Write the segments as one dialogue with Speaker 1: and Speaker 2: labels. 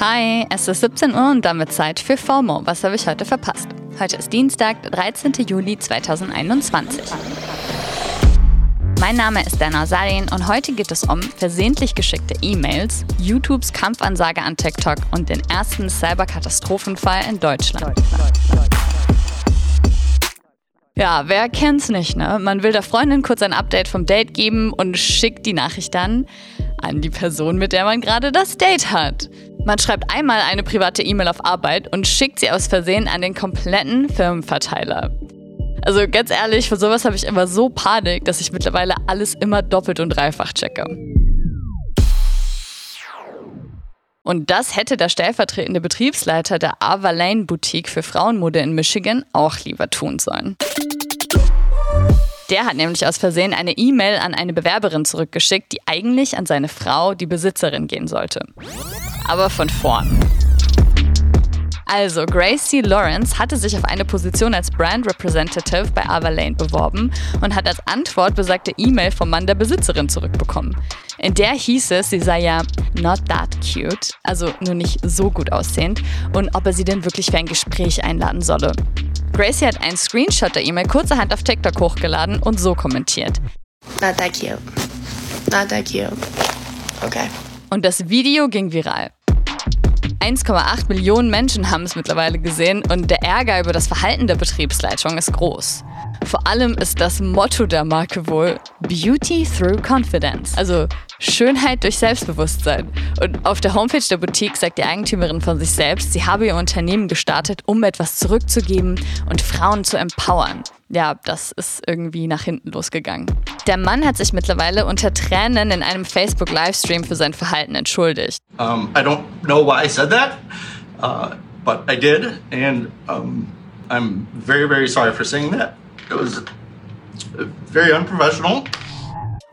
Speaker 1: Hi, es ist 17 Uhr und damit Zeit für FOMO. Was habe ich heute verpasst? Heute ist Dienstag, der 13. Juli 2021. Mein Name ist Dana Salin und heute geht es um versehentlich geschickte E-Mails, YouTubes Kampfansage an TikTok und den ersten Cyberkatastrophenfall in Deutschland. Ja, wer kennt's nicht, ne? Man will der Freundin kurz ein Update vom Date geben und schickt die Nachricht dann an die Person, mit der man gerade das Date hat. Man schreibt einmal eine private E-Mail auf Arbeit und schickt sie aus Versehen an den kompletten Firmenverteiler. Also ganz ehrlich, für sowas habe ich immer so Panik, dass ich mittlerweile alles immer doppelt und dreifach checke. Und das hätte der stellvertretende Betriebsleiter der Ava Lane Boutique für Frauenmode in Michigan auch lieber tun sollen. Der hat nämlich aus Versehen eine E-Mail an eine Bewerberin zurückgeschickt, die eigentlich an seine Frau, die Besitzerin, gehen sollte. Aber von vorn. Also, Gracie Lawrence hatte sich auf eine Position als Brand Representative bei Avalane beworben und hat als Antwort besagte E-Mail vom Mann der Besitzerin zurückbekommen. In der hieß es, sie sei ja not that cute, also nur nicht so gut aussehend, und ob er sie denn wirklich für ein Gespräch einladen solle. Gracie hat einen Screenshot der E-Mail kurzerhand auf TikTok hochgeladen und so kommentiert.
Speaker 2: Not that cute. Not that cute. Okay.
Speaker 1: Und das Video ging viral. 1,8 Millionen Menschen haben es mittlerweile gesehen und der Ärger über das Verhalten der Betriebsleitung ist groß. Vor allem ist das Motto der Marke wohl Beauty through Confidence, also Schönheit durch Selbstbewusstsein. Und auf der Homepage der Boutique sagt die Eigentümerin von sich selbst, sie habe ihr Unternehmen gestartet, um etwas zurückzugeben und Frauen zu empowern. Ja, das ist irgendwie nach hinten losgegangen. Der Mann hat sich mittlerweile unter Tränen in einem Facebook-Livestream für sein Verhalten entschuldigt.
Speaker 3: Um, I don't know why I said that, uh, but I did, and um, I'm very, very sorry for saying that. It was very unprofessional.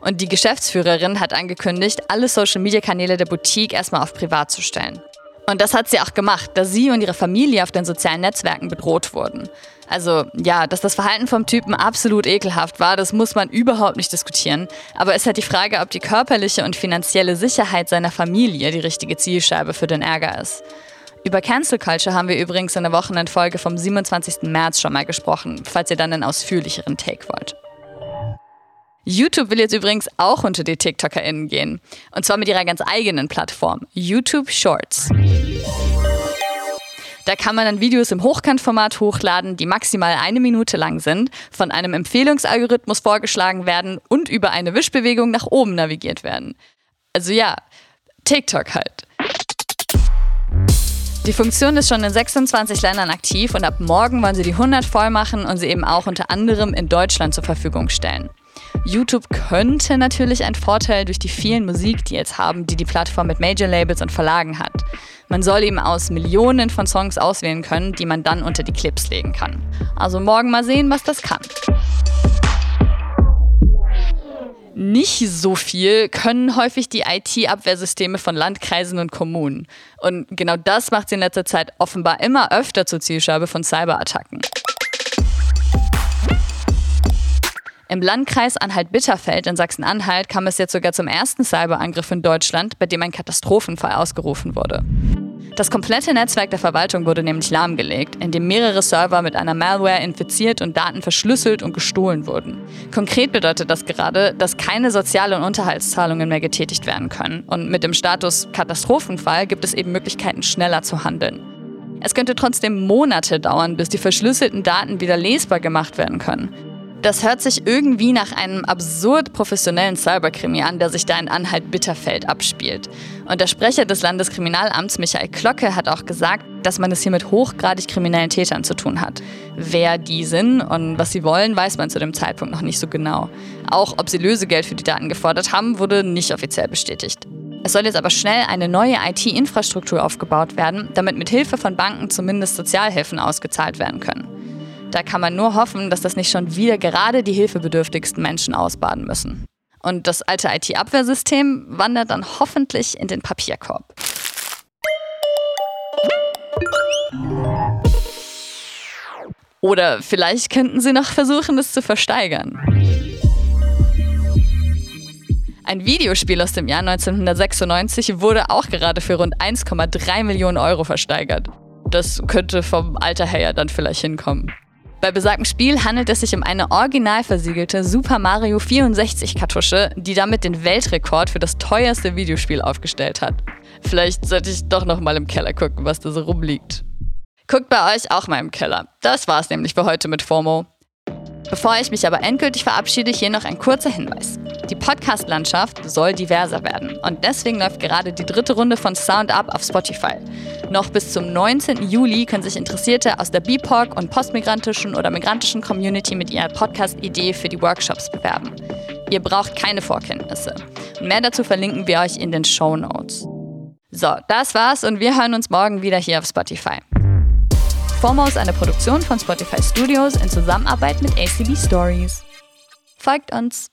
Speaker 1: Und die Geschäftsführerin hat angekündigt, alle Social-Media-Kanäle der Boutique erstmal auf privat zu stellen. Und das hat sie auch gemacht, da sie und ihre Familie auf den sozialen Netzwerken bedroht wurden. Also ja, dass das Verhalten vom Typen absolut ekelhaft war, das muss man überhaupt nicht diskutieren. Aber es halt die Frage, ob die körperliche und finanzielle Sicherheit seiner Familie die richtige Zielscheibe für den Ärger ist. Über Cancel Culture haben wir übrigens in der Wochenendfolge vom 27. März schon mal gesprochen, falls ihr dann einen ausführlicheren Take wollt. YouTube will jetzt übrigens auch unter die TikTokerInnen gehen. Und zwar mit ihrer ganz eigenen Plattform, YouTube Shorts. Da kann man dann Videos im Hochkantformat hochladen, die maximal eine Minute lang sind, von einem Empfehlungsalgorithmus vorgeschlagen werden und über eine Wischbewegung nach oben navigiert werden. Also ja, TikTok halt. Die Funktion ist schon in 26 Ländern aktiv und ab morgen wollen sie die 100 voll machen und sie eben auch unter anderem in Deutschland zur Verfügung stellen. YouTube könnte natürlich einen Vorteil durch die vielen Musik, die jetzt haben, die die Plattform mit Major-Labels und Verlagen hat. Man soll eben aus Millionen von Songs auswählen können, die man dann unter die Clips legen kann. Also morgen mal sehen, was das kann. Nicht so viel können häufig die IT-Abwehrsysteme von Landkreisen und Kommunen. Und genau das macht sie in letzter Zeit offenbar immer öfter zur Zielscheibe von Cyberattacken. Im Landkreis Anhalt-Bitterfeld in Sachsen-Anhalt kam es jetzt sogar zum ersten Cyberangriff in Deutschland, bei dem ein Katastrophenfall ausgerufen wurde. Das komplette Netzwerk der Verwaltung wurde nämlich lahmgelegt, indem mehrere Server mit einer Malware infiziert und Daten verschlüsselt und gestohlen wurden. Konkret bedeutet das gerade, dass keine Sozial- und Unterhaltszahlungen mehr getätigt werden können. Und mit dem Status Katastrophenfall gibt es eben Möglichkeiten, schneller zu handeln. Es könnte trotzdem Monate dauern, bis die verschlüsselten Daten wieder lesbar gemacht werden können. Das hört sich irgendwie nach einem absurd professionellen Cyberkrimi an, der sich da in Anhalt-Bitterfeld abspielt. Und der Sprecher des Landeskriminalamts, Michael Klocke, hat auch gesagt, dass man es hier mit hochgradig kriminellen Tätern zu tun hat. Wer die sind und was sie wollen, weiß man zu dem Zeitpunkt noch nicht so genau. Auch ob sie Lösegeld für die Daten gefordert haben, wurde nicht offiziell bestätigt. Es soll jetzt aber schnell eine neue IT-Infrastruktur aufgebaut werden, damit mit Hilfe von Banken zumindest Sozialhilfen ausgezahlt werden können. Da kann man nur hoffen, dass das nicht schon wieder gerade die hilfebedürftigsten Menschen ausbaden müssen. Und das alte IT-Abwehrsystem wandert dann hoffentlich in den Papierkorb. Oder vielleicht könnten sie noch versuchen, es zu versteigern. Ein Videospiel aus dem Jahr 1996 wurde auch gerade für rund 1,3 Millionen Euro versteigert. Das könnte vom Alter her ja dann vielleicht hinkommen. Bei besagtem Spiel handelt es sich um eine original versiegelte Super Mario 64 Kartusche, die damit den Weltrekord für das teuerste Videospiel aufgestellt hat. Vielleicht sollte ich doch noch mal im Keller gucken, was da so rumliegt. Guckt bei euch auch mal im Keller. Das war's nämlich für heute mit FOMO. Bevor ich mich aber endgültig verabschiede, hier noch ein kurzer Hinweis. Die Podcast-Landschaft soll diverser werden und deswegen läuft gerade die dritte Runde von Sound Up auf Spotify. Noch bis zum 19. Juli können sich Interessierte aus der BIPOC und postmigrantischen oder migrantischen Community mit ihrer Podcast-Idee für die Workshops bewerben. Ihr braucht keine Vorkenntnisse. Mehr dazu verlinken wir euch in den Show Notes. So, das war's und wir hören uns morgen wieder hier auf Spotify. FOMO ist eine Produktion von Spotify Studios in Zusammenarbeit mit ACB Stories. Folgt uns!